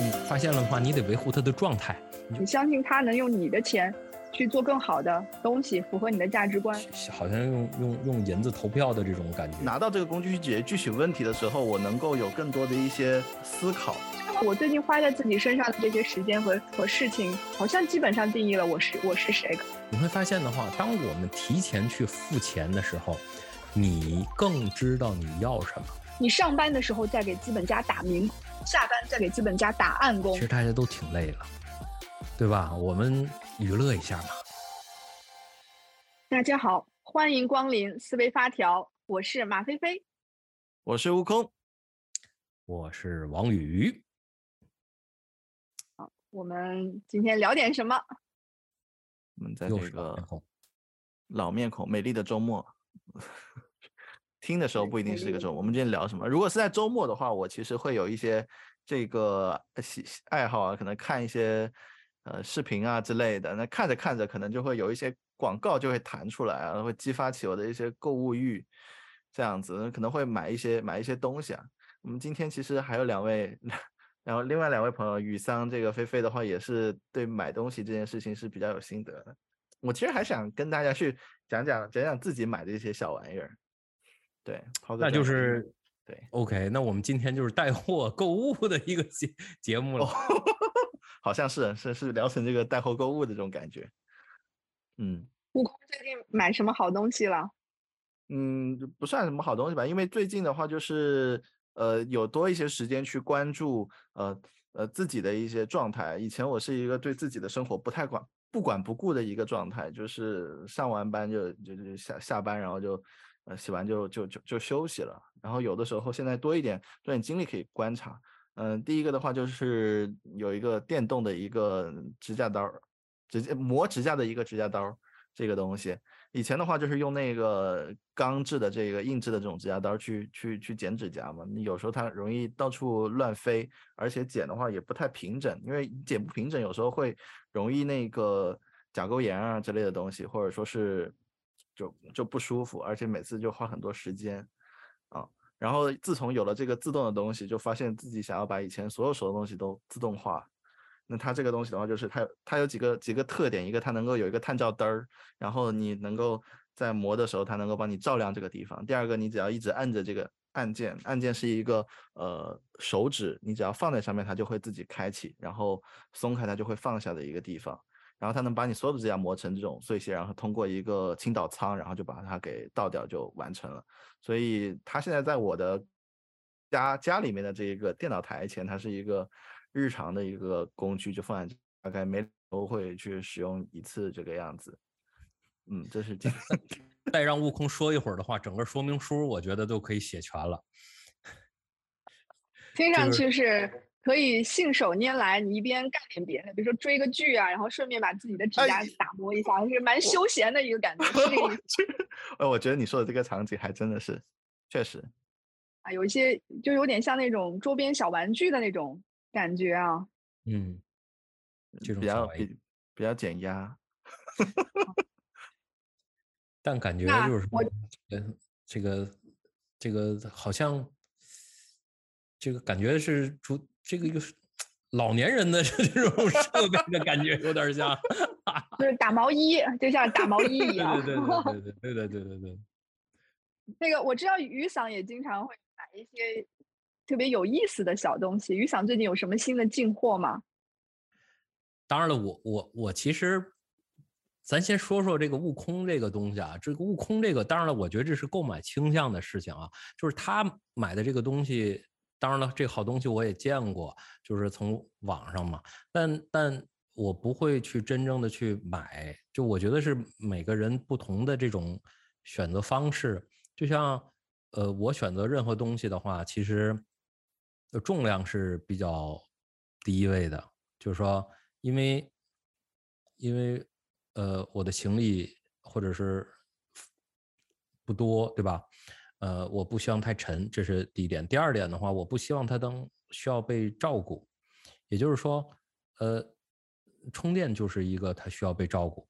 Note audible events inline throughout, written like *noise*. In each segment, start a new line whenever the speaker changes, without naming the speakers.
你发现了的话，你得维护他的状态。
你相信他能用你的钱去做更好的东西，符合你的价值观。
好像用用用银子投票的这种感觉。
拿到这个工具去解决具体问题的时候，我能够有更多的一些思考。
我最近花在自己身上的这些时间和和事情，好像基本上定义了我是我是谁。
你会发现的话，当我们提前去付钱的时候，你更知道你要什么。
你上班的时候在给资本家打明，下班再给资本家打暗工。
其实大家都挺累了。对吧？我们娱乐一下嘛。
大家好，欢迎光临思维发条，我是马飞飞，
我是悟空，
我是王宇。
好，我们今天聊点什么？
我们在这个老面孔、美丽的周末，*laughs* 听的时候不一定是这个周末。我们今天聊什么？如果是在周末的话，我其实会有一些这个喜爱好啊，可能看一些。呃，视频啊之类的，那看着看着，可能就会有一些广告就会弹出来啊，会激发起我的一些购物欲，这样子可能会买一些买一些东西啊。我们今天其实还有两位，*laughs* 然后另外两位朋友雨桑这个菲菲的话，也是对买东西这件事情是比较有心得的。我其实还想跟大家去讲讲讲讲自己买的一些小玩意儿。对，
那就是对，OK，那我们今天就是带货购物的一个节节目了。*laughs*
好像是是是聊成这个带货购物的这种感觉，嗯，
悟空最近买什么好东西了？
嗯，不算什么好东西吧，因为最近的话就是呃有多一些时间去关注呃呃自己的一些状态。以前我是一个对自己的生活不太管不管不顾的一个状态，就是上完班就就就下下班，然后就洗完就就就就休息了。然后有的时候现在多一点多点精力可以观察。嗯，第一个的话就是有一个电动的一个指甲刀，直接磨指甲的一个指甲刀，这个东西。以前的话就是用那个钢制的这个硬质的这种指甲刀去去去剪指甲嘛，有时候它容易到处乱飞，而且剪的话也不太平整，因为剪不平整，有时候会容易那个甲沟炎啊之类的东西，或者说是就就不舒服，而且每次就花很多时间啊。然后自从有了这个自动的东西，就发现自己想要把以前所有手的东西都自动化。那它这个东西的话，就是它它有几个几个特点，一个它能够有一个探照灯儿，然后你能够在磨的时候，它能够帮你照亮这个地方。第二个，你只要一直按着这个按键，按键是一个呃手指，你只要放在上面，它就会自己开启，然后松开它就会放下的一个地方。然后它能把你所有的指甲磨成这种碎屑，然后通过一个倾倒仓，然后就把它给倒掉，就完成了。所以它现在在我的家家里面的这一个电脑台前，它是一个日常的一个工具，就放在大概每周会去使用一次这个样子。嗯，这是 *laughs*
再让悟空说一会儿的话，整个说明书我觉得都可以写全了。*laughs*
听上去是。可以信手拈来，你一边干点别的，比如说追个剧啊，然后顺便把自己的指甲打磨一下，是蛮休闲的一个感觉。
呃，*laughs* 我觉得你说的这个场景还真的是，确实
啊，有一些就有点像那种周边小玩具的那种感觉啊。
嗯，这种
比较比比较减压，
但感觉就是
我
这个这个好像这个感觉是主。这个一个老年人的 *laughs* 这种设备的感觉有点像，*laughs*
就是打毛衣，就像打毛衣一
样。对对对对对对对对对对。*laughs*
那个我知道雨伞也经常会买一些特别有意思的小东西。雨伞最近有什么新的进货吗？
当然了，我我我其实，咱先说说这个悟空这个东西啊。这个悟空这个，当然了，我觉得这是购买倾向的事情啊，就是他买的这个东西。当然了，这好东西我也见过，就是从网上嘛。但但我不会去真正的去买，就我觉得是每个人不同的这种选择方式。就像呃，我选择任何东西的话，其实重量是比较第一位的。就是说，因为因为呃，我的行李或者是不多，对吧？呃，我不希望太沉，这是第一点。第二点的话，我不希望它能需要被照顾，也就是说，呃，充电就是一个它需要被照顾。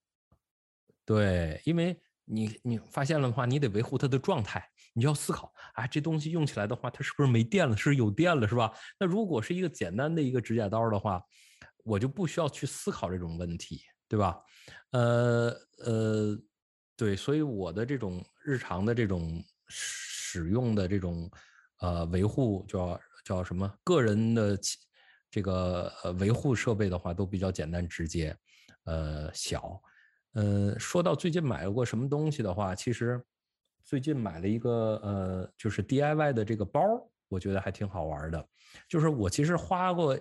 对，因为你你发现了的话，你得维护它的状态，你就要思考啊，这东西用起来的话，它是不是没电了？是有电了，是吧？那如果是一个简单的一个指甲刀的话，我就不需要去思考这种问题，对吧？呃呃，对，所以我的这种日常的这种使用的这种呃维护叫叫什么？个人的这个维护设备的话，都比较简单直接，呃小。呃，说到最近买过什么东西的话，其实最近买了一个呃，就是 DIY 的这个包，我觉得还挺好玩的。就是我其实花过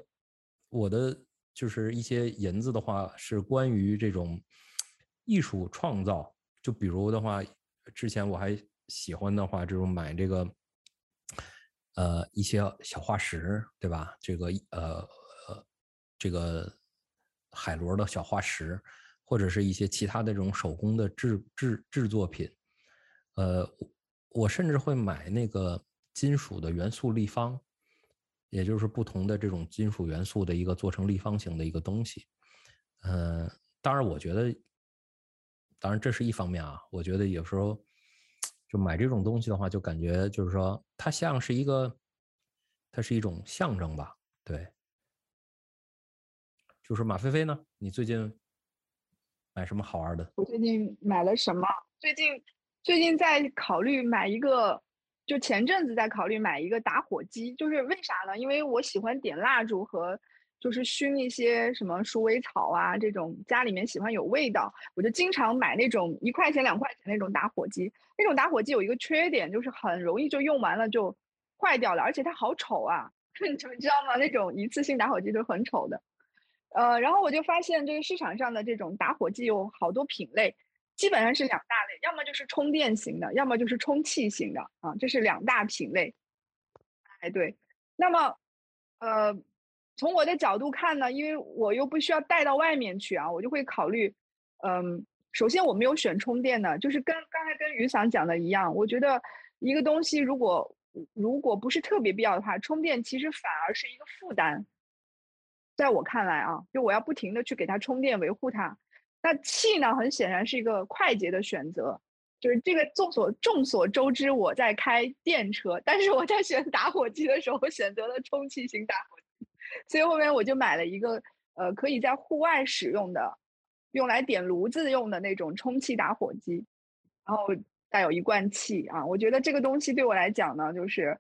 我的就是一些银子的话，是关于这种艺术创造。就比如的话，之前我还喜欢的话，这种买这个呃一些小化石，对吧？这个呃呃这个海螺的小化石。或者是一些其他的这种手工的制制制作品，呃，我甚至会买那个金属的元素立方，也就是不同的这种金属元素的一个做成立方形的一个东西。嗯，当然，我觉得，当然这是一方面啊。我觉得有时候就买这种东西的话，就感觉就是说，它像是一个，它是一种象征吧。对，就是马飞飞呢，你最近？买什么好玩的？
我最近买了什么？最近最近在考虑买一个，就前阵子在考虑买一个打火机。就是为啥呢？因为我喜欢点蜡烛和就是熏一些什么鼠尾草啊这种，家里面喜欢有味道，我就经常买那种一块钱两块钱那种打火机。那种打火机有一个缺点，就是很容易就用完了就坏掉了，而且它好丑啊！*laughs* 你知道吗？那种一次性打火机都很丑的。呃，然后我就发现这个市场上的这种打火机有好多品类，基本上是两大类，要么就是充电型的，要么就是充气型的啊，这是两大品类。哎，对。那么，呃，从我的角度看呢，因为我又不需要带到外面去啊，我就会考虑，嗯，首先我没有选充电的，就是跟刚才跟雨伞讲的一样，我觉得一个东西如果如果不是特别必要的话，充电其实反而是一个负担。在我看来啊，就我要不停的去给它充电维护它，那气呢，很显然是一个快捷的选择。就是这个众所众所周知，我在开电车，但是我在选打火机的时候选择了充气型打火，所以后面我就买了一个呃可以在户外使用的，用来点炉子用的那种充气打火机，然后带有一罐气啊。我觉得这个东西对我来讲呢，就是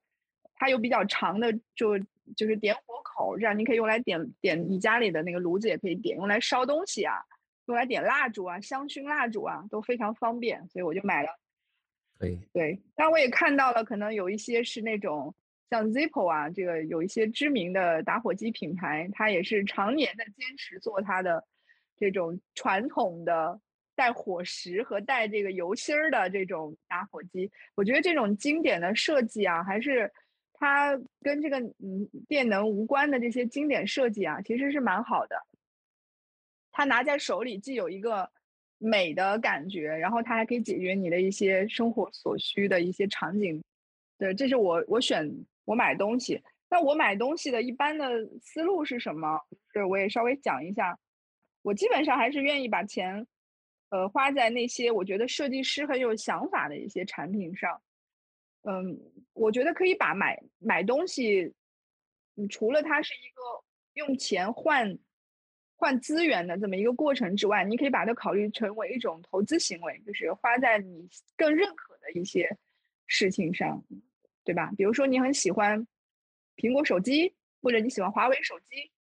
它有比较长的就。就是点火口，这样你可以用来点点你家里的那个炉子，也可以点用来烧东西啊，用来点蜡烛啊，香薰蜡烛啊都非常方便，所以我就买了。
对
对，但我也看到了，可能有一些是那种像 Zippo 啊，这个有一些知名的打火机品牌，它也是常年的坚持做它的这种传统的带火石和带这个油芯儿的这种打火机。我觉得这种经典的设计啊，还是。它跟这个嗯电能无关的这些经典设计啊，其实是蛮好的。它拿在手里既有一个美的感觉，然后它还可以解决你的一些生活所需的一些场景。对，这是我我选我买东西。那我买东西的一般的思路是什么？是我也稍微讲一下。我基本上还是愿意把钱，呃，花在那些我觉得设计师很有想法的一些产品上。嗯，我觉得可以把买买东西，你除了它是一个用钱换换资源的这么一个过程之外，你可以把它考虑成为一种投资行为，就是花在你更认可的一些事情上，对吧？比如说你很喜欢苹果手机，或者你喜欢华为手机，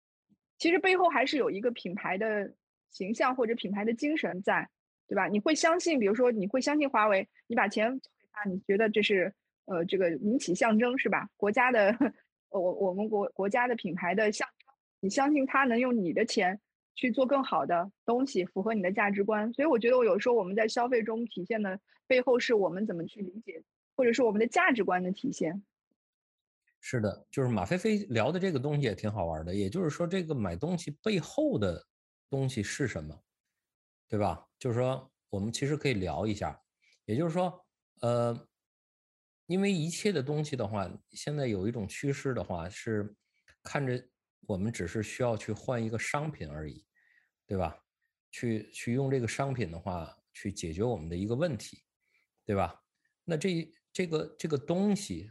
其实背后还是有一个品牌的形象或者品牌的精神在，对吧？你会相信，比如说你会相信华为，你把钱交给他，你觉得这是。呃，这个民企象征是吧？国家的，我我们国国家的品牌的象征，你相信他能用你的钱去做更好的东西，符合你的价值观。所以我觉得，我有时候我们在消费中体现的背后，是我们怎么去理解，或者是我们的价值观的体现。
是的，就是马飞飞聊的这个东西也挺好玩的。也就是说，这个买东西背后的东西是什么，对吧？就是说，我们其实可以聊一下。也就是说，呃。因为一切的东西的话，现在有一种趋势的话是，看着我们只是需要去换一个商品而已，对吧？去去用这个商品的话，去解决我们的一个问题，对吧？那这这个这个东西，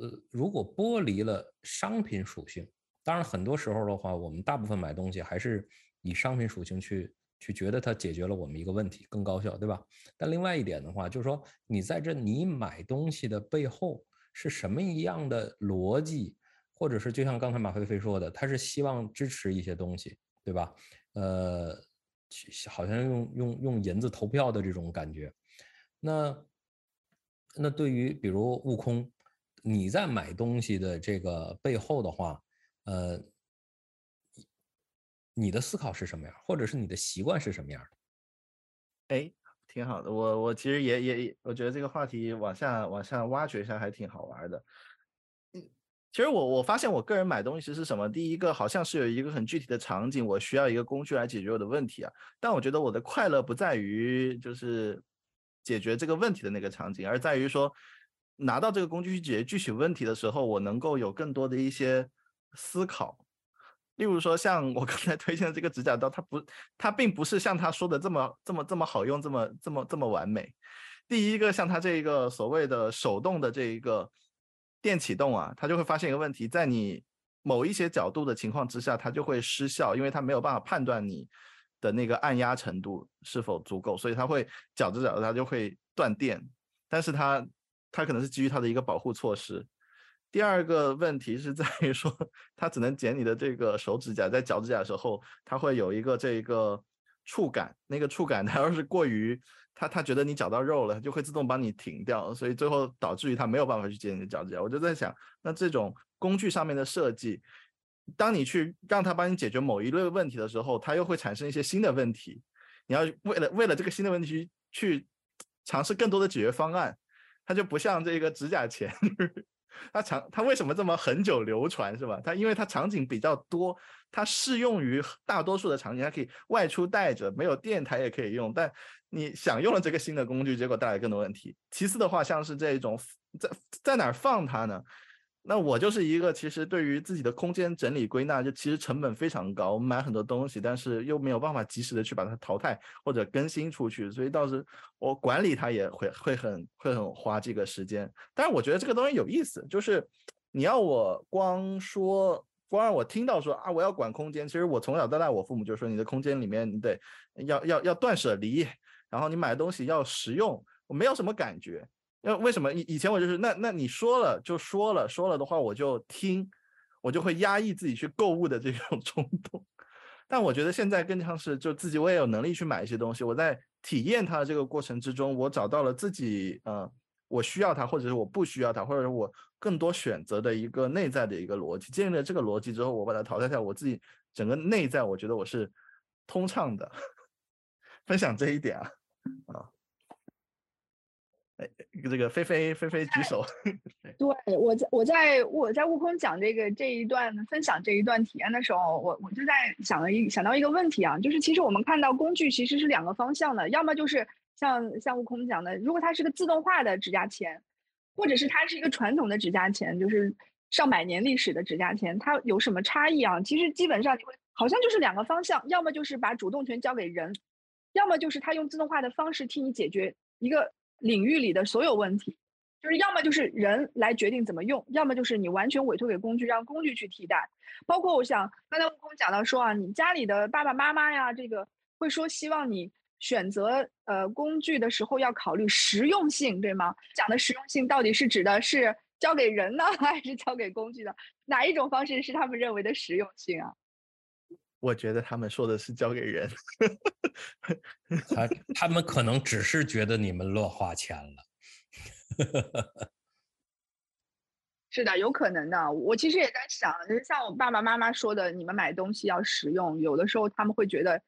呃，如果剥离了商品属性，当然很多时候的话，我们大部分买东西还是以商品属性去去觉得它解决了我们一个问题，更高效，对吧？但另外一点的话，就是说你在这你买东西的背后是什么一样的逻辑，或者是就像刚才马飞飞说的，他是希望支持一些东西，对吧？呃，好像用用用银子投票的这种感觉，那。那对于比如悟空，你在买东西的这个背后的话，呃，你的思考是什么样，或者是你的习惯是什么样
的？哎，挺好的。我我其实也也，我觉得这个话题往下往下挖掘一下还挺好玩的。嗯，其实我我发现我个人买东西是什么？第一个好像是有一个很具体的场景，我需要一个工具来解决我的问题啊。但我觉得我的快乐不在于就是。解决这个问题的那个场景，而在于说，拿到这个工具去解决具体问题的时候，我能够有更多的一些思考。例如说，像我刚才推荐的这个指甲刀，它不，它并不是像他说的这么这么这么好用，这么这么这么完美。第一个，像它这一个所谓的手动的这一个电启动啊，它就会发现一个问题，在你某一些角度的情况之下，它就会失效，因为它没有办法判断你。的那个按压程度是否足够，所以它会搅着搅着它就会断电，但是它它可能是基于它的一个保护措施。第二个问题是在于说，它只能剪你的这个手指甲，在脚指甲的时候，它会有一个这个触感，那个触感 *laughs* 它要是过于它它觉得你绞到肉了，就会自动帮你停掉，所以最后导致于它没有办法去剪你的脚指甲。我就在想，那这种工具上面的设计。当你去让他帮你解决某一类问题的时候，他又会产生一些新的问题。你要为了为了这个新的问题去尝试更多的解决方案，它就不像这个指甲钳，*laughs* 它长它为什么这么恒久流传是吧？它因为它场景比较多，它适用于大多数的场景，它可以外出带着，没有电台也可以用。但你想用了这个新的工具，结果带来更多问题。其次的话，像是这种在在哪儿放它呢？那我就是一个，其实对于自己的空间整理归纳，就其实成本非常高。我们买很多东西，但是又没有办法及时的去把它淘汰或者更新出去，所以到时我管理它也会会很会很花这个时间。但是我觉得这个东西有意思，就是你要我光说，光让我听到说啊，我要管空间。其实我从小到大，我父母就说你的空间里面你得要要要断舍离，然后你买的东西要实用。我没有什么感觉。那为什么以以前我就是那那你说了就说了说了的话我就听，我就会压抑自己去购物的这种冲动。但我觉得现在更像是就自己我也有能力去买一些东西，我在体验它的这个过程之中，我找到了自己呃我需要它或者是我不需要它，或者是我更多选择的一个内在的一个逻辑。建立了这个逻辑之后，我把它淘汰掉，我自己整个内在我觉得我是通畅的。*laughs* 分享这一点啊啊。哎，这个菲菲菲菲举手。
对我在我在我在悟空讲这个这一段分享这一段体验的时候，我我就在想了一想到一个问题啊，就是其实我们看到工具其实是两个方向的，要么就是像像悟空讲的，如果它是个自动化的指甲钳，或者是它是一个传统的指甲钳，就是上百年历史的指甲钳，它有什么差异啊？其实基本上你会好像就是两个方向，要么就是把主动权交给人，要么就是它用自动化的方式替你解决一个。领域里的所有问题，就是要么就是人来决定怎么用，要么就是你完全委托给工具，让工具去替代。包括我想刚才悟空讲到说啊，你家里的爸爸妈妈呀，这个会说希望你选择呃工具的时候要考虑实用性，对吗？讲的实用性到底是指的是交给人呢，*laughs* 还是交给工具的？哪一种方式是他们认为的实用性啊？
我觉得他们说的是交给人，
他 *laughs* 他们可能只是觉得你们乱花钱了。*laughs*
是的，有可能的。我其实也在想，就是像我爸爸妈妈说的，你们买东西要实用。有的时候他们会觉得，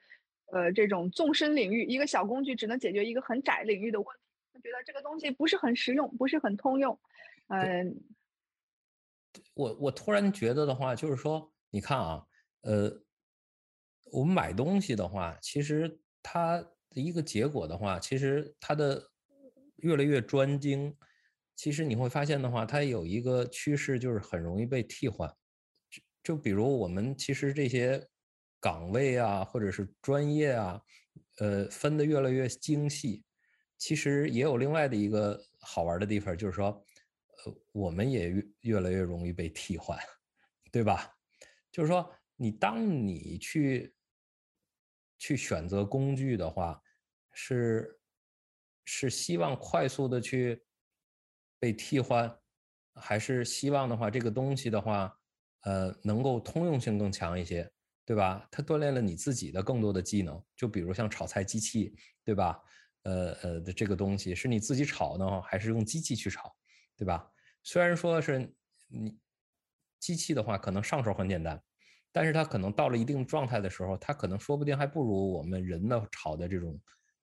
呃，这种纵深领域，一个小工具只能解决一个很窄领域的问题，他觉得这个东西不是很实用，不是很通用。嗯，
我我突然觉得的话，就是说，你看啊，呃。我们买东西的话，其实它的一个结果的话，其实它的越来越专精。其实你会发现的话，它有一个趋势，就是很容易被替换。就就比如我们其实这些岗位啊，或者是专业啊，呃分的越来越精细，其实也有另外的一个好玩的地方，就是说，呃，我们也越越来越容易被替换，对吧？就是说，你当你去去选择工具的话，是是希望快速的去被替换，还是希望的话，这个东西的话，呃，能够通用性更强一些？对吧？它锻炼了你自己的更多的技能，就比如像炒菜机器，对吧？呃呃的这个东西是你自己炒呢，还是用机器去炒，对吧？虽然说是你机器的话，可能上手很简单，但是它可能到了一定状态的时候，它可能说不定还不如我们人的炒的这种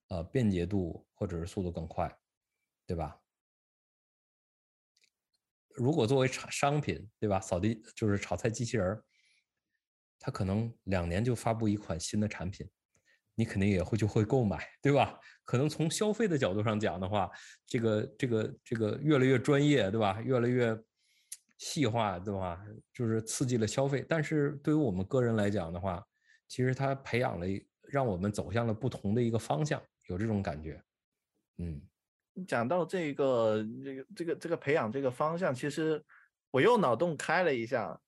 呃便捷度或者是速度更快，对吧？如果作为产商品，对吧？扫地就是炒菜机器人儿。他可能两年就发布一款新的产品，你肯定也会就会购买，对吧？可能从消费的角度上讲的话，这个这个这个越来越专业，对吧？越来越细化，对吧？就是刺激了消费。但是对于我们个人来讲的话，其实它培养了，让我们走向了不同的一个方向，有这种感觉。嗯，
讲到这个这个这个这个培养这个方向，其实我又脑洞开了一下。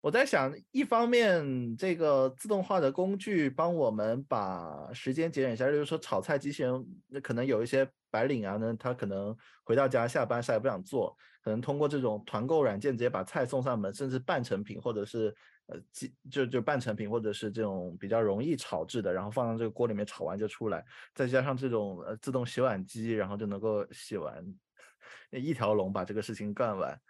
我在想，一方面这个自动化的工具帮我们把时间节省下来，比如说炒菜机器人，那可能有一些白领啊，那他可能回到家下班啥也不想做，能通过这种团购软件直接把菜送上门，甚至半成品或者是呃，就就半成品或者是这种比较容易炒制的，然后放到这个锅里面炒完就出来，再加上这种呃自动洗碗机，然后就能够洗完，一条龙把这个事情干完。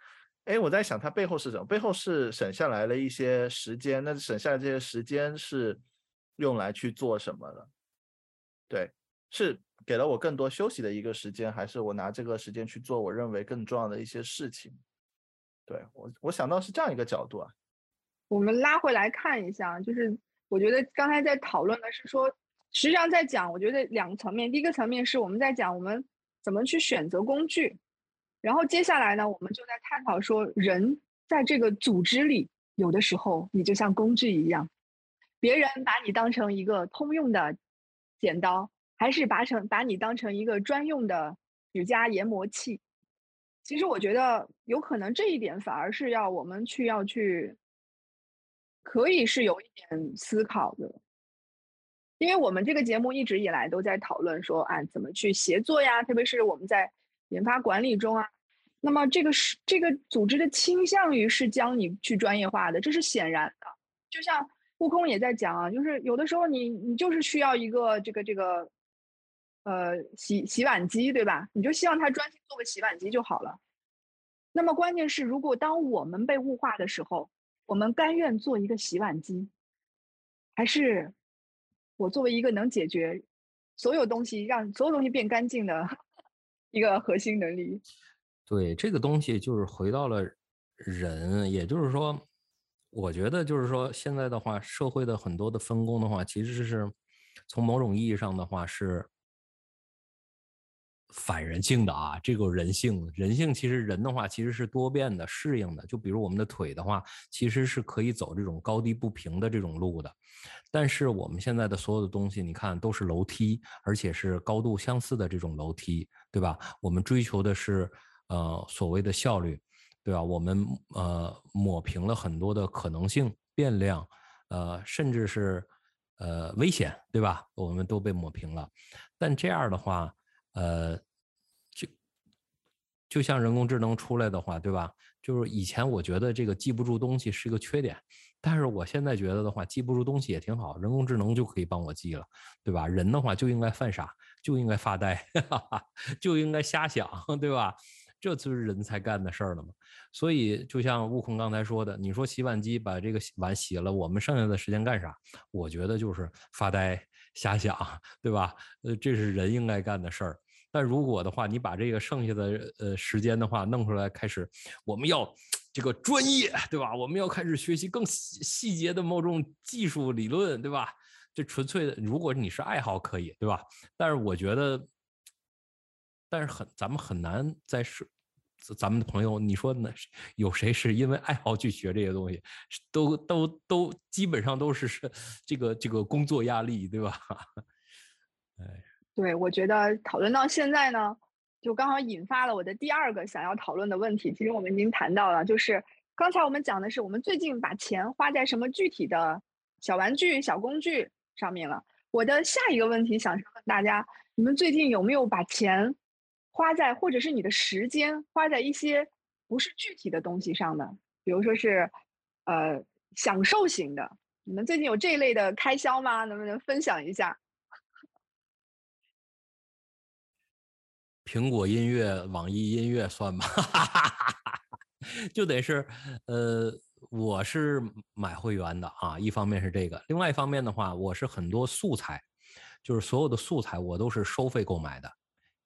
哎，我在想它背后是什么？背后是省下来了一些时间，那省下来这些时间是用来去做什么的？对，是给了我更多休息的一个时间，还是我拿这个时间去做我认为更重要的一些事情？对我，我想到是这样一个角度啊。
我们拉回来看一下，就是我觉得刚才在讨论的是说，实际上在讲，我觉得两个层面，第一个层面是我们在讲我们怎么去选择工具。然后接下来呢，我们就在探讨说，人在这个组织里，有的时候你就像工具一样，别人把你当成一个通用的剪刀，还是把成把你当成一个专用的指甲研磨器。其实我觉得有可能这一点反而是要我们去要去，可以是有一点思考的，因为我们这个节目一直以来都在讨论说，啊，怎么去协作呀，特别是我们在。研发管理中啊，那么这个是这个组织的倾向于是将你去专业化的，这是显然的。就像悟空也在讲啊，就是有的时候你你就是需要一个这个这个，呃洗洗碗机对吧？你就希望他专心做个洗碗机就好了。那么关键是，如果当我们被物化的时候，我们甘愿做一个洗碗机，还是我作为一个能解决所有东西、让所有东西变干净的？*laughs* 一个核心能力，
对这个东西就是回到了人，也就是说，我觉得就是说，现在的话，社会的很多的分工的话，其实是从某种意义上的话是反人性的啊。这个人性，人性其实人的话其实是多变的、适应的。就比如我们的腿的话，其实是可以走这种高低不平的这种路的。但是我们现在的所有的东西，你看都是楼梯，而且是高度相似的这种楼梯，对吧？我们追求的是呃所谓的效率，对吧？我们呃抹平了很多的可能性、变量，呃甚至是呃危险，对吧？我们都被抹平了。但这样的话，呃就就像人工智能出来的话，对吧？就是以前我觉得这个记不住东西是一个缺点。但是我现在觉得的话，记不住东西也挺好，人工智能就可以帮我记了，对吧？人的话就应该犯傻，就应该发呆，*laughs* 就应该瞎想，对吧？这就是人才干的事儿了嘛。所以就像悟空刚才说的，你说洗碗机把这个碗洗了，我们剩下的时间干啥？我觉得就是发呆、瞎想，对吧？呃，这是人应该干的事儿。但如果的话，你把这个剩下的呃时间的话弄出来，开始我们要。这个专业对吧？我们要开始学习更细细节的某种技术理论，对吧？这纯粹的，如果你是爱好可以，对吧？但是我觉得，但是很咱们很难在是咱们的朋友，你说呢？有谁是因为爱好去学这些东西？都都都基本上都是是这个这个工作压力，对吧？*laughs* 哎，
对，我觉得讨论到现在呢，就刚好引发了我的第二个想要讨论的问题。其实我们已经谈到了，就是刚才我们讲的是我们最近把钱花在什么具体的小玩具、小工具上面了。我的下一个问题想问大家：你们最近有没有把钱花在，或者是你的时间花在一些不是具体的东西上的？比如说是，呃，享受型的。你们最近有这一类的开销吗？能不能分享一下？
苹果音乐、网易音乐算吗？*laughs* 就得是，呃。我是买会员的啊，一方面是这个，另外一方面的话，我是很多素材，就是所有的素材我都是收费购买的，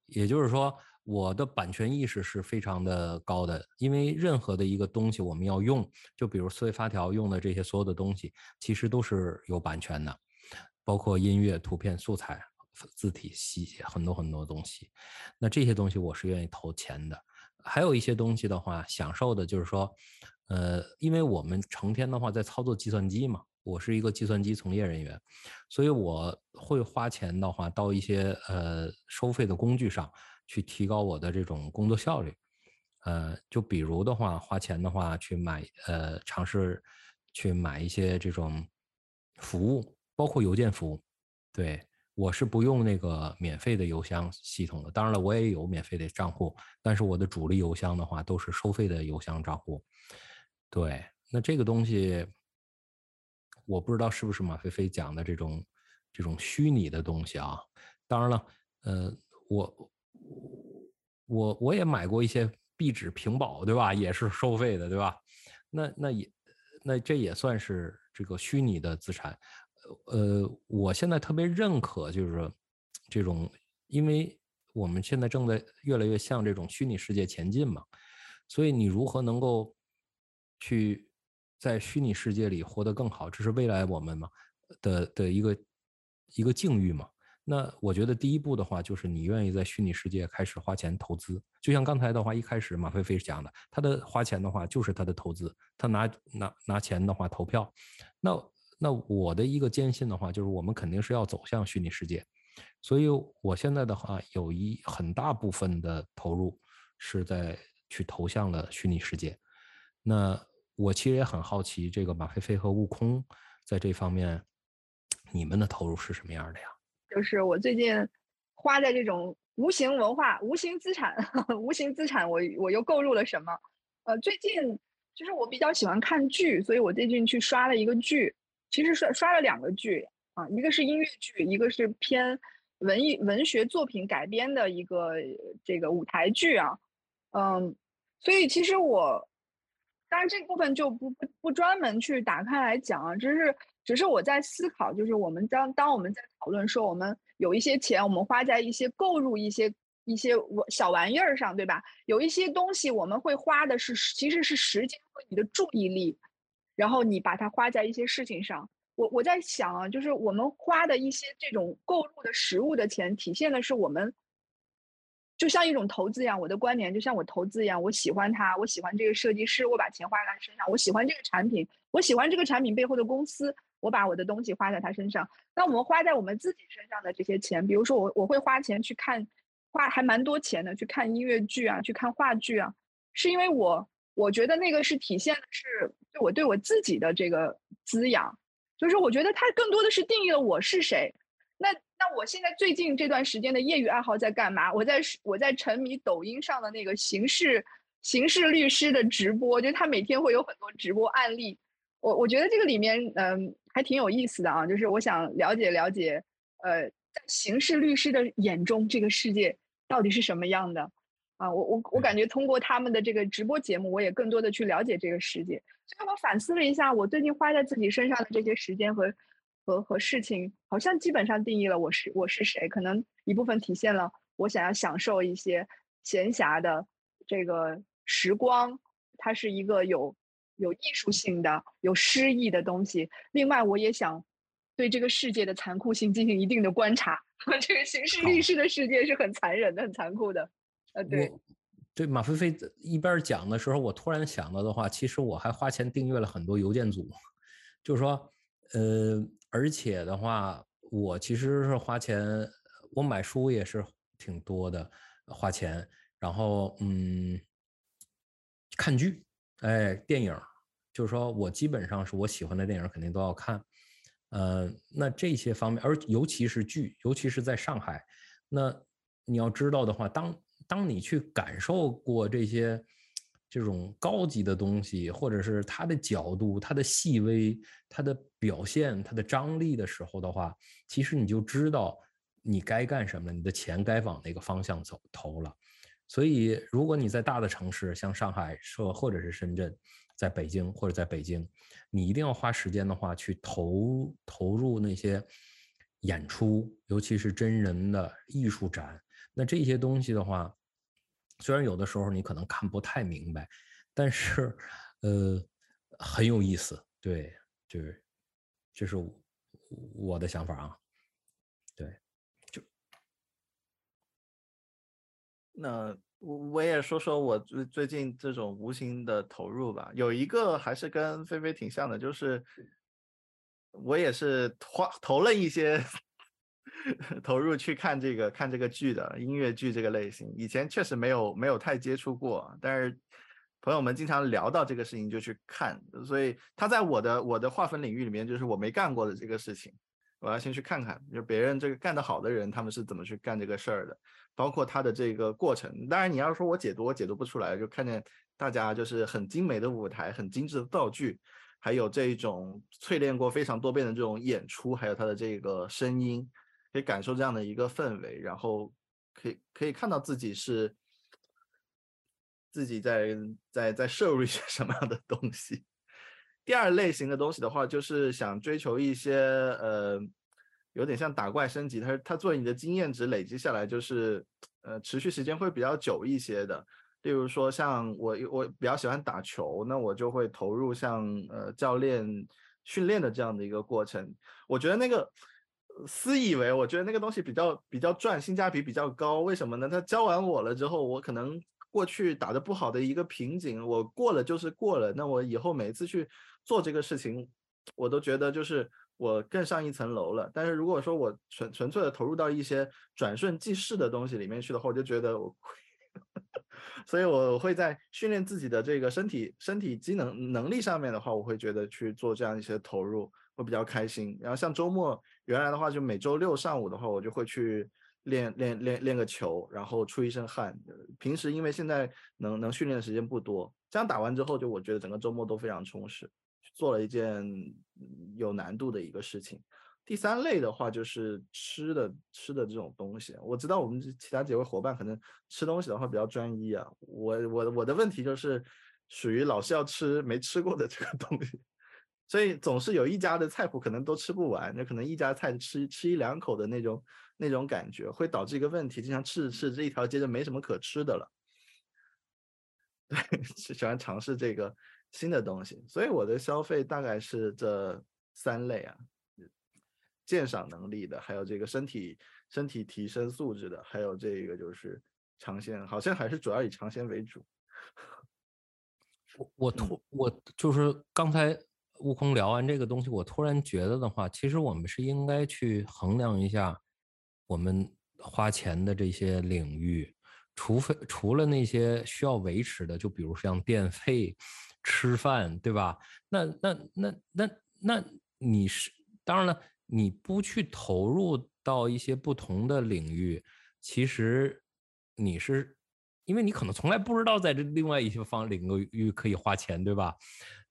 也就是说，我的版权意识是非常的高的，因为任何的一个东西我们要用，就比如思维发条用的这些所有的东西，其实都是有版权的，包括音乐、图片、素材、字体、细节，很多很多东西，那这些东西我是愿意投钱的，还有一些东西的话，享受的就是说。呃，因为我们成天的话在操作计算机嘛，我是一个计算机从业人员，所以我会花钱的话到一些呃收费的工具上去提高我的这种工作效率。呃，就比如的话，花钱的话去买呃尝试去买一些这种服务，包括邮件服务。对我是不用那个免费的邮箱系统的，当然了，我也有免费的账户，但是我的主力邮箱的话都是收费的邮箱账户。对，那这个东西，我不知道是不是马飞飞讲的这种这种虚拟的东西啊。当然了，呃，我我我也买过一些壁纸屏保，对吧？也是收费的，对吧？那那也那这也算是这个虚拟的资产。呃，我现在特别认可就是这种，因为我们现在正在越来越向这种虚拟世界前进嘛，所以你如何能够？去在虚拟世界里活得更好，这是未来我们嘛的的一个一个境遇嘛。那我觉得第一步的话，就是你愿意在虚拟世界开始花钱投资。就像刚才的话，一开始马飞飞讲的，他的花钱的话就是他的投资，他拿拿拿钱的话投票。那那我的一个坚信的话，就是我们肯定是要走向虚拟世界。所以我现在的话，有一很大部分的投入是在去投向了虚拟世界。那我其实也很好奇，这个马飞飞和悟空在这方面，你们的投入是什么样的呀？
就是我最近花在这种无形文化、无形资产、*laughs* 无形资产，我我又购入了什么？呃，最近就是我比较喜欢看剧，所以我最近去刷了一个剧，其实刷刷了两个剧啊，一个是音乐剧，一个是偏文艺文学作品改编的一个这个舞台剧啊，嗯，所以其实我。当然，这部分就不不不专门去打开来讲啊，只是只是我在思考，就是我们当当我们在讨论说我们有一些钱，我们花在一些购入一些一些小玩意儿上，对吧？有一些东西我们会花的是其实是时间和你的注意力，然后你把它花在一些事情上。我我在想啊，就是我们花的一些这种购入的实物的钱，体现的是我们。就像一种投资一样，我的观点就像我投资一样，我喜欢他，我喜欢这个设计师，我把钱花在他身上，我喜欢这个产品，我喜欢这个产品背后的公司，我把我的东西花在他身上。那我们花在我们自己身上的这些钱，比如说我我会花钱去看，花还蛮多钱的，去看音乐剧啊，去看话剧啊，是因为我我觉得那个是体现的是我对我自己的这个滋养，就是我觉得它更多的是定义了我是谁。那那我现在最近这段时间的业余爱好在干嘛？我在我在沉迷抖音上的那个刑事刑事律师的直播，就他每天会有很多直播案例。我我觉得这个里面嗯还挺有意思的啊，就是我想了解了解，呃，在刑事律师的眼中，这个世界到底是什么样的啊？我我我感觉通过他们的这个直播节目，我也更多的去了解这个世界。所以我反思了一下，我最近花在自己身上的这些时间和。和和事情好像基本上定义了我是我是谁，可能一部分体现了我想要享受一些闲暇的这个时光，它是一个有有艺术性的、有诗意的东西。另外，我也想对这个世界的残酷性进行一定的观察。*laughs* 这个形事律师的世界是很残忍的、很残酷的。呃，对，
对，马飞飞一边讲的时候，我突然想到的话，其实我还花钱订阅了很多邮件组，就是说，呃。而且的话，我其实是花钱，我买书也是挺多的，花钱。然后嗯，看剧，哎，电影，就是说我基本上是我喜欢的电影肯定都要看。呃，那这些方面，而尤其是剧，尤其是在上海，那你要知道的话，当当你去感受过这些这种高级的东西，或者是它的角度、它的细微、它的表现、它的张力的时候的话，其实你就知道你该干什么了，你的钱该往哪个方向走投了。所以，如果你在大的城市，像上海，说或者是深圳，在北京或者在北京，你一定要花时间的话，去投投入那些演出，尤其是真人的艺术展。那这些东西的话，虽然有的时候你可能看不太明白，但是，呃，很有意思。对，就是，这是我的想法啊。
对，就那我我也说说我最最近这种无形的投入吧，有一个还是跟菲菲挺像的，就是我也是花投了一些 *laughs* 投入去看这个看这个剧的音乐剧这个类型，以前确实没有没有太接触过，但是朋友们经常聊到这个事情就去看，所以他在我的我的划分领域里面就是我没干过的这个事情，我要先去看看，就别人这个干得好的人他们是怎么去干这个事儿的。包括它的这个过程，当然你要说我解读，我解读不出来，就看见大家就是很精美的舞台，很精致的道具，还有这种淬炼过非常多遍的这种演出，还有它的这个声音，可以感受这样的一个氛围，然后可以可以看到自己是自己在在在摄入一些什么样的东西。第二类型的东西的话，就是想追求一些呃。有点像打怪升级，它它作为你的经验值累积下来，就是呃持续时间会比较久一些的。例如说像我我比较喜欢打球，那我就会投入像呃教练训练的这样的一个过程。我觉得那个私以为，我觉得那个东西比较比较赚，性价比比较高。为什么呢？他教完我了之后，我可能过去打的不好的一个瓶颈，我过了就是过了。那我以后每一次去做这个事情，我都觉得就是。我更上一层楼了，但是如果说我纯纯粹的投入到一些转瞬即逝的东西里面去的话，我就觉得我亏，*laughs* 所以我会在训练自己的这个身体身体机能能力上面的话，我会觉得去做这样一些投入会比较开心。然后像周末原来的话，就每周六上午的话，我就会去练练练练个球，然后出一身汗。平时因为现在能能训练的时间不多，这样打完之后，就我觉得整个周末都非常充实。做了一件有难度的一个事情。第三类的话就是吃的吃的这种东西。我知道我们其他几位伙伴可能吃东西的话比较专一啊。我我我的问题就是属于老是要吃没吃过的这个东西，所以总是有一家的菜谱可能都吃不完，那可能一家菜吃吃一两口的那种那种感觉，会导致一个问题，经常吃着吃着这一条街就没什么可吃的了。*laughs* 对，喜欢尝试这个。新的东西，所以我的消费大概是这三类啊，鉴赏能力的，还有这个身体身体提升素质的，还有这个就是尝鲜，好像还是主要以尝鲜为主。
我我突我就是刚才悟空聊完这个东西，我突然觉得的话，其实我们是应该去衡量一下我们花钱的这些领域，除非除了那些需要维持的，就比如像电费。吃饭对吧？那那那那那你是当然了，你不去投入到一些不同的领域，其实你是因为你可能从来不知道在这另外一些方领域可以花钱，对吧？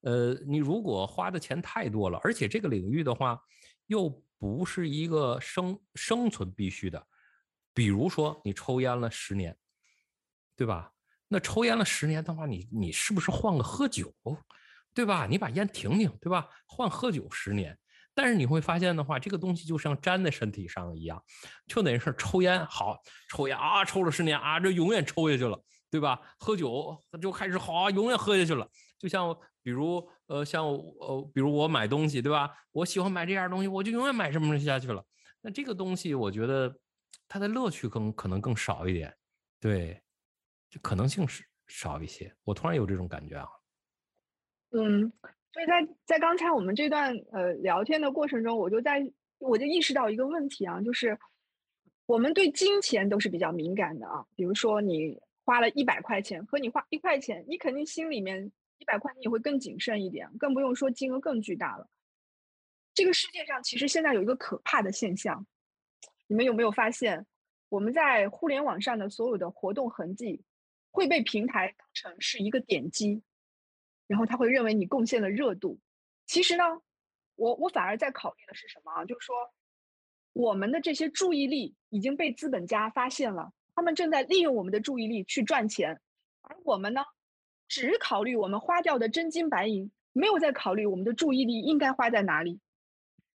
呃，你如果花的钱太多了，而且这个领域的话又不是一个生生存必须的，比如说你抽烟了十年，对吧？那抽烟了十年的话，你你是不是换个喝酒，对吧？你把烟停停，对吧？换喝酒十年，但是你会发现的话，这个东西就像粘在身体上一样，就等于是抽烟好，抽烟啊，抽了十年啊，这永远抽下去了，对吧？喝酒就开始好，永远喝下去了。就像比如呃，像呃，比如我买东西，对吧？我喜欢买这样东西，我就永远买什么东西下去了。那这个东西，我觉得它的乐趣更可能更少一点，对。可能性是少一些，我突然有这种感觉啊。
嗯，所以在在刚才我们这段呃聊天的过程中，我就在我就意识到一个问题啊，就是我们对金钱都是比较敏感的啊。比如说你花了一百块钱和你花一块钱，你肯定心里面一百块你会更谨慎一点，更不用说金额更巨大了。这个世界上其实现在有一个可怕的现象，你们有没有发现？我们在互联网上的所有的活动痕迹会被平台当成是一个点击，然后他会认为你贡献了热度。其实呢，我我反而在考虑的是什么啊？就是说，我们的这些注意力已经被资本家发现了，他们正在利用我们的注意力去赚钱，而我们呢，只考虑我们花掉的真金白银，没有在考虑我们的注意力应该花在哪里。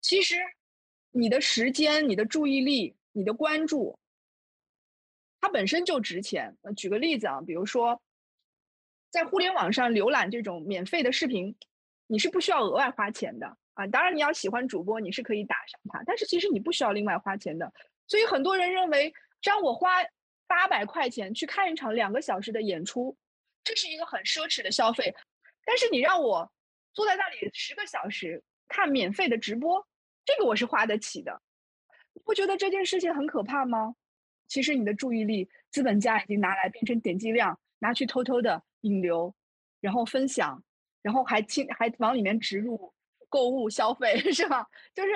其实，你的时间、你的注意力、你的关注。它本身就值钱。举个例子啊，比如说，在互联网上浏览这种免费的视频，你是不需要额外花钱的啊。当然，你要喜欢主播，你是可以打赏他，但是其实你不需要另外花钱的。所以很多人认为，让我花八百块钱去看一场两个小时的演出，这是一个很奢侈的消费。但是你让我坐在那里十个小时看免费的直播，这个我是花得起的。你不觉得这件事情很可怕吗？其实你的注意力，资本家已经拿来变成点击量，拿去偷偷的引流，然后分享，然后还进还往里面植入购物消费，*laughs* 是吧？就是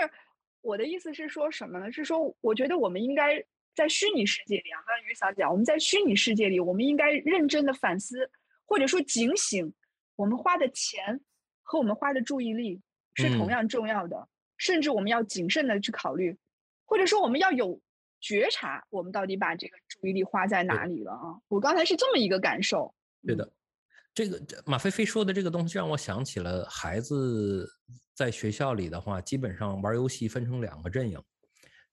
我的意思是说什么呢？是说我觉得我们应该在虚拟世界里啊，刚才于嫂讲，我们在虚拟世界里，我们应该认真的反思，或者说警醒，我们花的钱和我们花的注意力是同样重要的，甚至我们要谨慎的去考虑，或者说我们要有。觉察我们到底把这个注意力花在哪里了啊？我刚才是这么一个感受。
对的，这个马飞飞说的这个东西让我想起了孩子在学校里的话，基本上玩游戏分成两个阵营。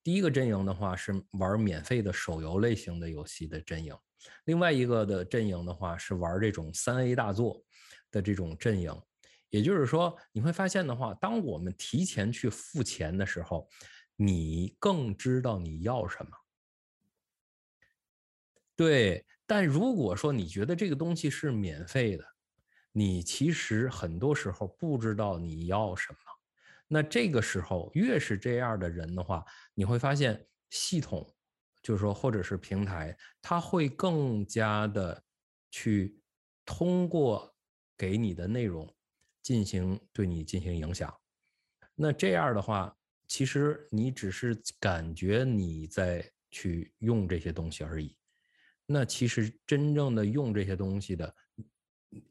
第一个阵营的话是玩免费的手游类型的游戏的阵营，另外一个的阵营的话是玩这种三 A 大作的这种阵营。也就是说，你会发现的话，当我们提前去付钱的时候。你更知道你要什么，对。但如果说你觉得这个东西是免费的，你其实很多时候不知道你要什么。那这个时候越是这样的人的话，你会发现系统，就是说或者是平台，它会更加的去通过给你的内容进行对你进行影响。那这样的话。其实你只是感觉你在去用这些东西而已，那其实真正的用这些东西的，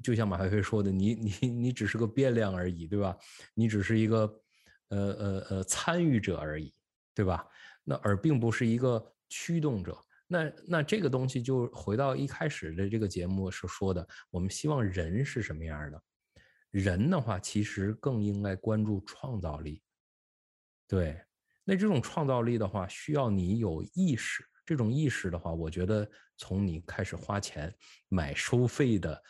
就像马飞飞说的，你你你只是个变量而已，对吧？你只是一个呃呃呃参与者而已，对吧？那而并不是一个驱动者。那那这个东西就回到一开始的这个节目是说的，我们希望人是什么样的？人的话，其实更应该关注创造力。对，那这种创造力的话，需要你有意识。这种意识的话，我觉得从你开始花钱买收费的，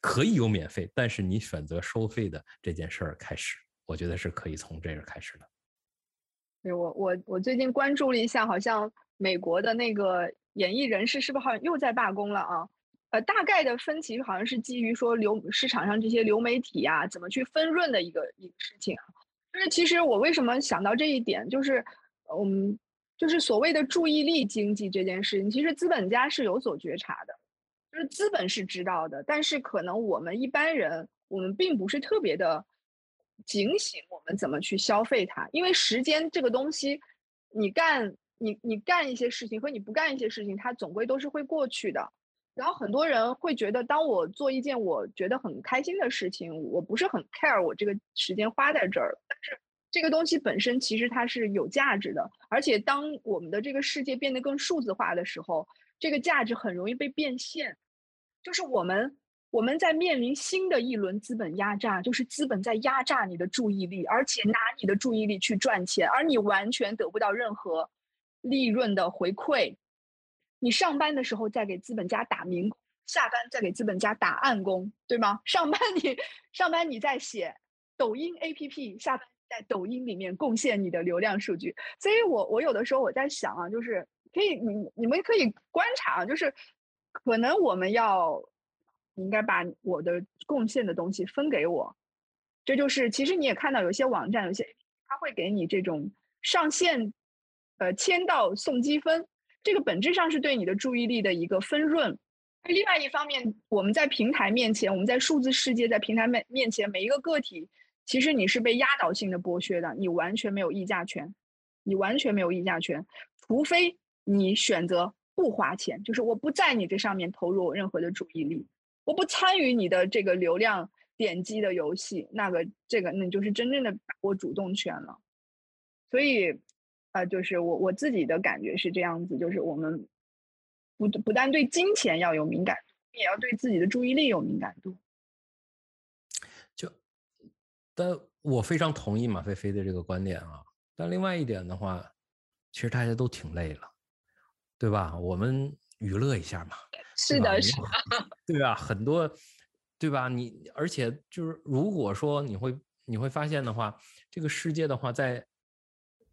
可以有免费，但是你选择收费的这件事儿开始，我觉得是可以从这个开始的。
对我，我我最近关注了一下，好像美国的那个演艺人士是不是好像又在罢工了啊？呃，大概的分歧好像是基于说流市场上这些流媒体啊，怎么去分润的一个一个事情啊。就是其实我为什么想到这一点，就是，嗯，就是所谓的注意力经济这件事情，其实资本家是有所觉察的，就是资本是知道的，但是可能我们一般人，我们并不是特别的警醒，我们怎么去消费它？因为时间这个东西，你干你你干一些事情和你不干一些事情，它总归都是会过去的。然后很多人会觉得，当我做一件我觉得很开心的事情，我不是很 care 我这个时间花在这儿但是这个东西本身其实它是有价值的，而且当我们的这个世界变得更数字化的时候，这个价值很容易被变现。就是我们我们在面临新的一轮资本压榨，就是资本在压榨你的注意力，而且拿你的注意力去赚钱，而你完全得不到任何利润的回馈。你上班的时候在给资本家打明，下班再给资本家打暗工，对吗？上班你上班你在写抖音 APP，下班在抖音里面贡献你的流量数据。所以我我有的时候我在想啊，就是可以你你们可以观察啊，就是可能我们要你应该把我的贡献的东西分给我。这就是其实你也看到有些网站有些他会给你这种上线。呃签到送积分，这个本质上是对你的注意力的一个分润。另外一方面，我们在平台面前，我们在数字世界，在平台面面前，每一个个体，其实你是被压倒性的剥削的，你完全没有议价权，你完全没有议价权，除非你选择不花钱，就是我不在你这上面投入任何的注意力，我不参与你的这个流量点击的游戏，那个这个那就是真正的把握主动权了。所以，啊，就是我我自己的感觉是这样子，就是我们。不不但对金钱要有敏感度，也要对自己的注意力有敏感度。
就，但我非常同意马飞飞的这个观点啊。但另外一点的话，其实大家都挺累了，对吧？我们娱乐一下嘛。
是的，是的，*laughs*
对吧？很多，对吧？你而且就是，如果说你会你会发现的话，这个世界的话，在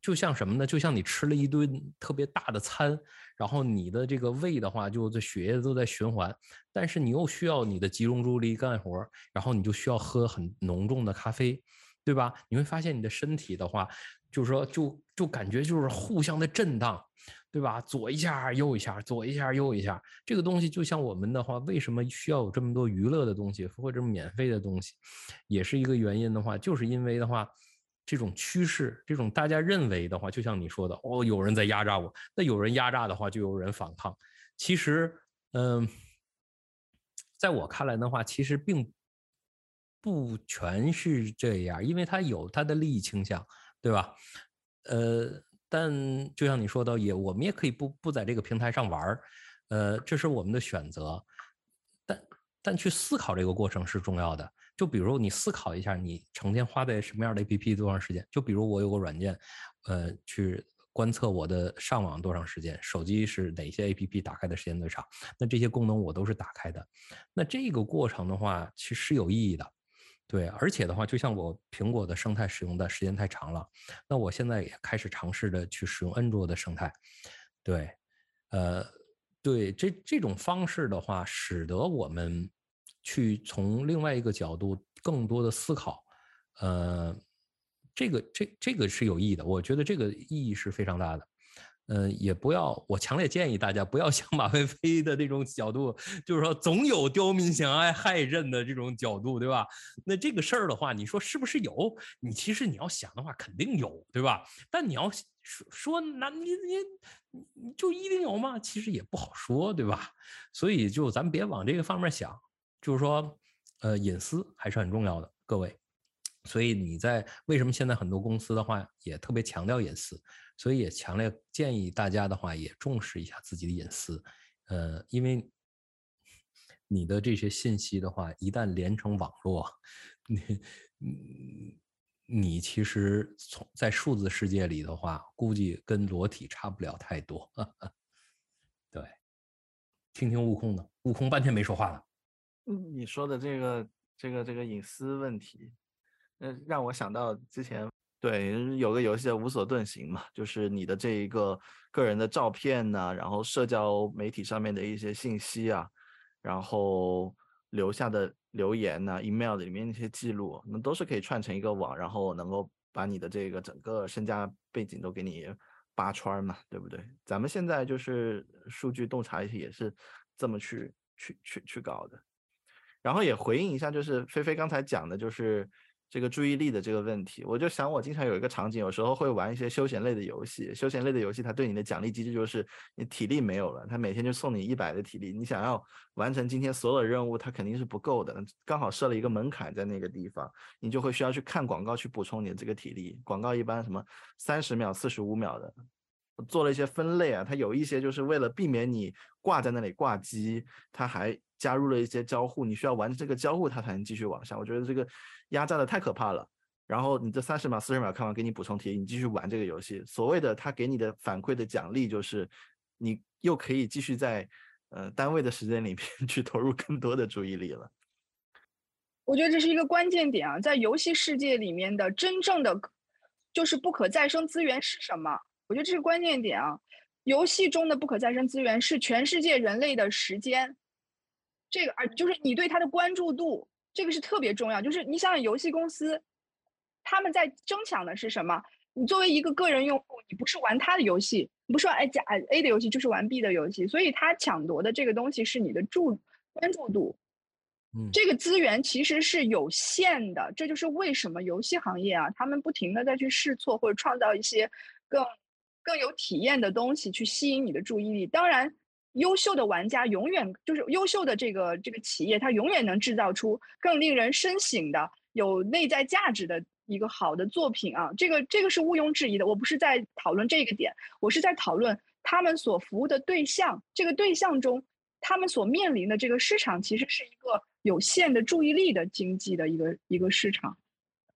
就像什么呢？就像你吃了一顿特别大的餐。然后你的这个胃的话，就这血液都在循环，但是你又需要你的集中注意力干活，然后你就需要喝很浓重的咖啡，对吧？你会发现你的身体的话，就是说就就感觉就是互相的震荡，对吧？左一下右一下，左一下右一下，这个东西就像我们的话，为什么需要有这么多娱乐的东西或者免费的东西，也是一个原因的话，就是因为的话。这种趋势，这种大家认为的话，就像你说的，哦，有人在压榨我，那有人压榨的话，就有人反抗。其实，嗯，在我看来的话，其实并不全是这样，因为他有他的利益倾向，对吧？呃，但就像你说的，也我们也可以不不在这个平台上玩，呃，这是我们的选择。但但去思考这个过程是重要的。就比如你思考一下，你成天花在什么样的 APP 多长时间？就比如我有个软件，呃，去观测我的上网多长时间，手机是哪些 APP 打开的时间最长？那这些功能我都是打开的。那这个过程的话，其实是有意义的，对。而且的话，就像我苹果的生态使用的时间太长了，那我现在也开始尝试着去使用安卓的生态，对，呃，对，这这种方式的话，使得我们。去从另外一个角度更多的思考，呃，这个这这个是有意义的，我觉得这个意义是非常大的，呃，也不要，我强烈建议大家不要像马飞飞的那种角度，就是说总有刁民想爱害朕的这种角度，对吧？那这个事儿的话，你说是不是有？你其实你要想的话，肯定有，对吧？但你要说说那你你你就一定有吗？其实也不好说，对吧？所以就咱别往这个方面想。就是说，呃，隐私还是很重要的，各位。所以你在为什么现在很多公司的话也特别强调隐私？所以也强烈建议大家的话也重视一下自己的隐私。呃，因为你的这些信息的话，一旦连成网络，你你其实从在数字世界里的话，估计跟裸体差不了太多。*laughs* 对，听听悟空的，悟空半天没说话了。
你说的这个这个这个隐私问题，呃，让我想到之前对有个游戏叫《无所遁形》嘛，就是你的这一个个人的照片呐，然后社交媒体上面的一些信息啊，然后留下的留言呐，email 里面那些记录，那都是可以串成一个网，然后能够把你的这个整个身家背景都给你扒穿嘛，对不对？咱们现在就是数据洞察也是这么去去去去搞的。然后也回应一下，就是菲菲刚才讲的，就是这个注意力的这个问题。我就想，我经常有一个场景，有时候会玩一些休闲类的游戏。休闲类的游戏，它对你的奖励机制就是你体力没有了，它每天就送你一百的体力。你想要完成今天所有的任务，它肯定是不够的。刚好设了一个门槛在那个地方，你就会需要去看广告去补充你的这个体力。广告一般什么三十秒、四十五秒的。做了一些分类啊，它有一些就是为了避免你挂在那里挂机，它还。加入了一些交互，你需要完成这个交互，它才能继续往下。我觉得这个压榨的太可怕了。然后你这三十秒、四十秒看完，给你补充题，你继续玩这个游戏。所谓的他给你的反馈的奖励，就是你又可以继续在呃单位的时间里面 *laughs* 去投入更多的注意力了。
我觉得这是一个关键点啊，在游戏世界里面的真正的就是不可再生资源是什么？我觉得这是关键点啊。游戏中的不可再生资源是全世界人类的时间。这个啊，就是你对它的关注度，这个是特别重要。就是你想想，游戏公司他们在争抢的是什么？你作为一个个人用户，你不是玩他的游戏，你不是玩哎甲 A 的游戏，就是玩 B 的游戏，所以他抢夺的这个东西是你的注关注度。
嗯，
这个资源其实是有限的，这就是为什么游戏行业啊，他们不停的在去试错或者创造一些更更有体验的东西去吸引你的注意力。当然，优秀的玩家永远就是优秀的这个这个企业，它永远能制造出更令人深省的、有内在价值的一个好的作品啊。这个这个是毋庸置疑的。我不是在讨论这个点，我是在讨论他们所服务的对象，这个对象中他们所面临的这个市场其实是一个有限的注意力的经济的一个一个市场。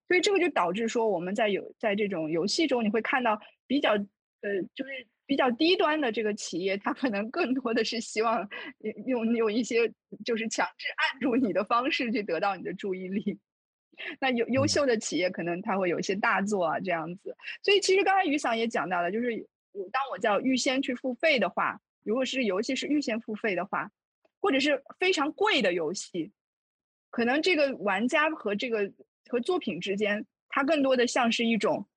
所以这个就导致说我们在有在这种游戏中，你会看到比较呃就是。比较低端的这个企业，它可能更多的是希望用用一些就是强制按住你的方式去得到你的注意力。那优优秀的企业可能它会有一些大作啊这样子。所以其实刚才于桑也讲到了，就是我当我叫预先去付费的话，如果是游戏是预先付费的话，或者是非常贵的游戏，可能这个玩家和这个和作品之间，它更多的像是一种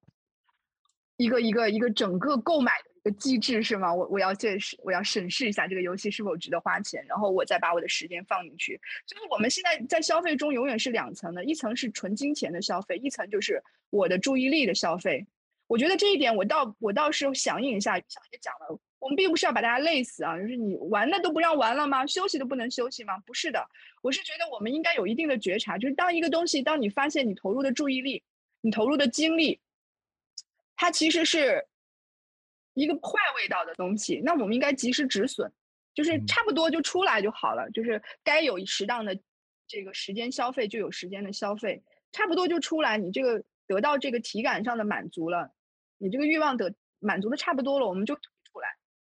一个一个一个整个购买的一个。机制是吗？我我要确实我要审视一下这个游戏是否值得花钱，然后我再把我的时间放进去。所以我们现在在消费中永远是两层的，一层是纯金钱的消费，一层就是我的注意力的消费。我觉得这一点我倒我倒是响应一下，想也讲了，我们并不是要把大家累死啊，就是你玩的都不让玩了吗？休息都不能休息吗？不是的，我是觉得我们应该有一定的觉察，就是当一个东西，当你发现你投入的注意力，你投入的精力，它其实是。一个坏味道的东西，那我们应该及时止损，就是差不多就出来就好了，就是该有适当的这个时间消费就有时间的消费，差不多就出来，你这个得到这个体感上的满足了，你这个欲望得满足的差不多了，我们就出来，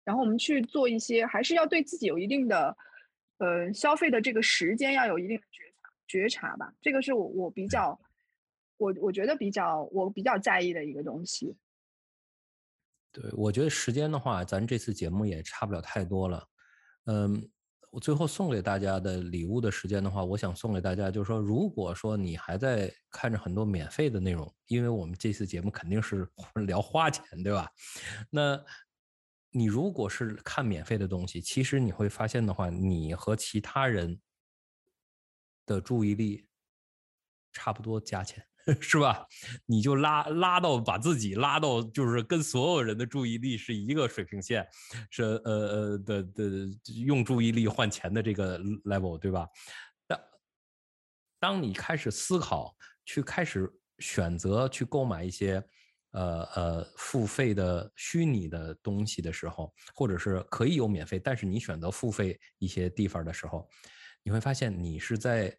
然后我们去做一些，还是要对自己有一定的，呃，消费的这个时间要有一定的觉察觉察吧，这个是我我比较，我我觉得比较我比较在意的一个东西。
对，我觉得时间的话，咱这次节目也差不了太多了。嗯，我最后送给大家的礼物的时间的话，我想送给大家，就是说，如果说你还在看着很多免费的内容，因为我们这次节目肯定是聊花钱，对吧？那你如果是看免费的东西，其实你会发现的话，你和其他人的注意力差不多价钱。是吧？你就拉拉到把自己拉到，就是跟所有人的注意力是一个水平线，是呃呃的的用注意力换钱的这个 level，对吧？当当你开始思考，去开始选择去购买一些呃呃付费的虚拟的东西的时候，或者是可以有免费，但是你选择付费一些地方的时候，你会发现你是在。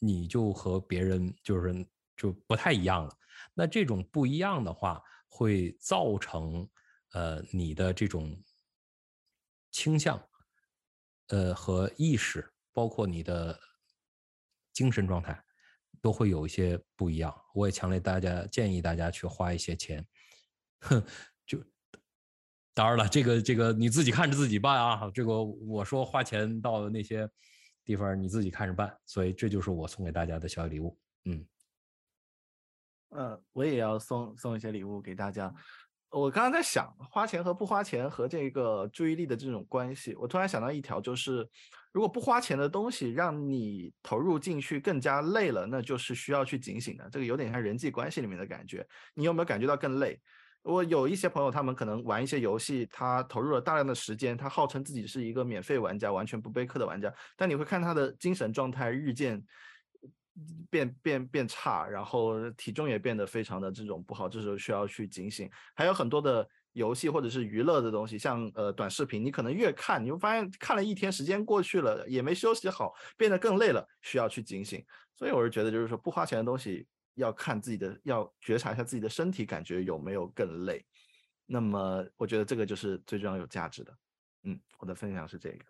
你就和别人就是就不太一样了。那这种不一样的话，会造成呃你的这种倾向，呃和意识，包括你的精神状态，都会有一些不一样。我也强烈大家建议大家去花一些钱，哼，就当然了，这个这个你自己看着自己办啊。这个我说花钱到那些。地方你自己看着办，所以这就是我送给大家的小礼物。嗯，
呃，我也要送送一些礼物给大家。我刚刚在想，花钱和不花钱和这个注意力的这种关系，我突然想到一条，就是如果不花钱的东西让你投入进去更加累了，那就是需要去警醒的。这个有点像人际关系里面的感觉，你有没有感觉到更累？我有一些朋友，他们可能玩一些游戏，他投入了大量的时间，他号称自己是一个免费玩家，完全不备课的玩家。但你会看他的精神状态日渐变变变差，然后体重也变得非常的这种不好，这时候需要去警醒。还有很多的游戏或者是娱乐的东西，像呃短视频，你可能越看，你会发现看了一天，时间过去了也没休息好，变得更累了，需要去警醒。所以我是觉得，就是说不花钱的东西。要看自己的，要觉察一下自己的身体感觉有没有更累。那么，我觉得这个就是最重要、有价值的。嗯，我的分享是这个。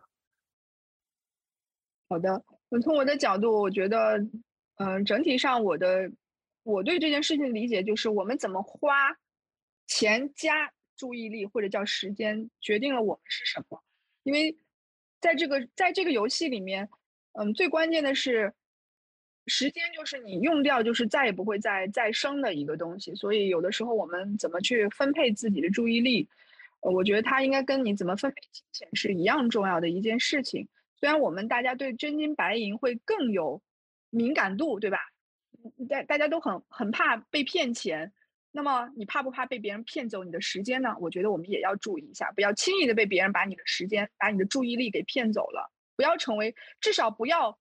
好的，我从我的角度，我觉得，嗯，整体上我的我对这件事情的理解就是，我们怎么花钱加注意力或者叫时间，决定了我们是什么。因为在这个在这个游戏里面，嗯，最关键的是。时间就是你用掉，就是再也不会再再生的一个东西。所以有的时候我们怎么去分配自己的注意力，呃，我觉得它应该跟你怎么分配金钱是一样重要的一件事情。虽然我们大家对真金白银会更有敏感度，对吧？大大家都很很怕被骗钱。那么你怕不怕被别人骗走你的时间呢？我觉得我们也要注意一下，不要轻易的被别人把你的时间、把你的注意力给骗走了。不要成为，至少不要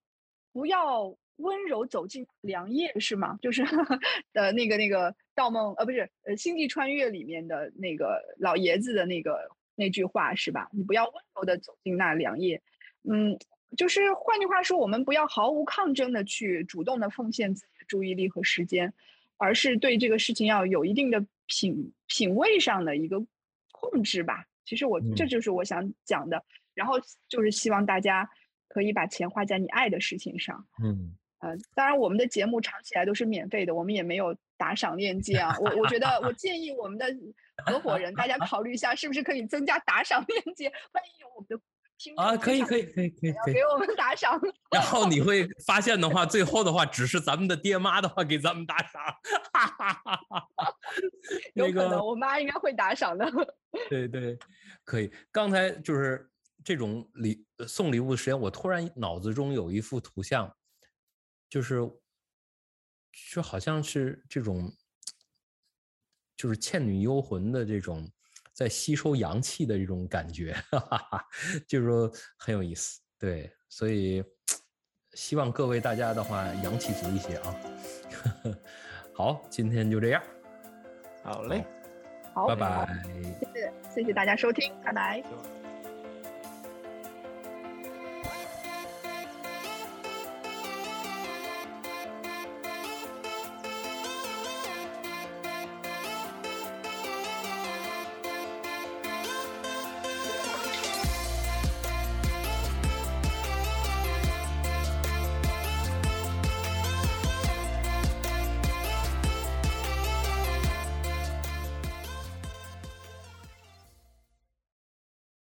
不要温柔走进良夜，是吗？就是呃那个那个盗梦呃不是呃星际穿越里面的那个老爷子的那个那句话是吧？你不要温柔的走进那良夜，嗯，就是换句话说，我们不要毫无抗争的去主动的奉献自己的注意力和时间。而是对这个事情要有一定的品品味上的一个控制吧。其实我这就是我想讲的。然后就是希望大家可以把钱花在你爱的事情上。
嗯，
呃，当然我们的节目长期来都是免费的，我们也没有打赏链接啊。我我觉得我 *laughs* 建议我们的合伙人大家考虑一下，是不是可以增加打赏链接？万一有我们的。
啊，可以可以可以可以，
给我们打赏。
然后你会发现的话，最后的话只是咱们的爹妈的话给咱们打赏。
哈哈哈哈哈有可能，我妈应该会打赏的。
对 *laughs* 对，可以。刚才就是这种礼送礼物的时间，我突然脑子中有一幅图像，就是就好像是这种，就是《倩女幽魂》的这种。在吸收阳气的这种感觉，哈哈，就是说很有意思，对，所以希望各位大家的话阳气足一些啊。*laughs* 好，今天就这样，
好嘞，
好，
拜拜，
谢谢谢谢大家收听，拜拜。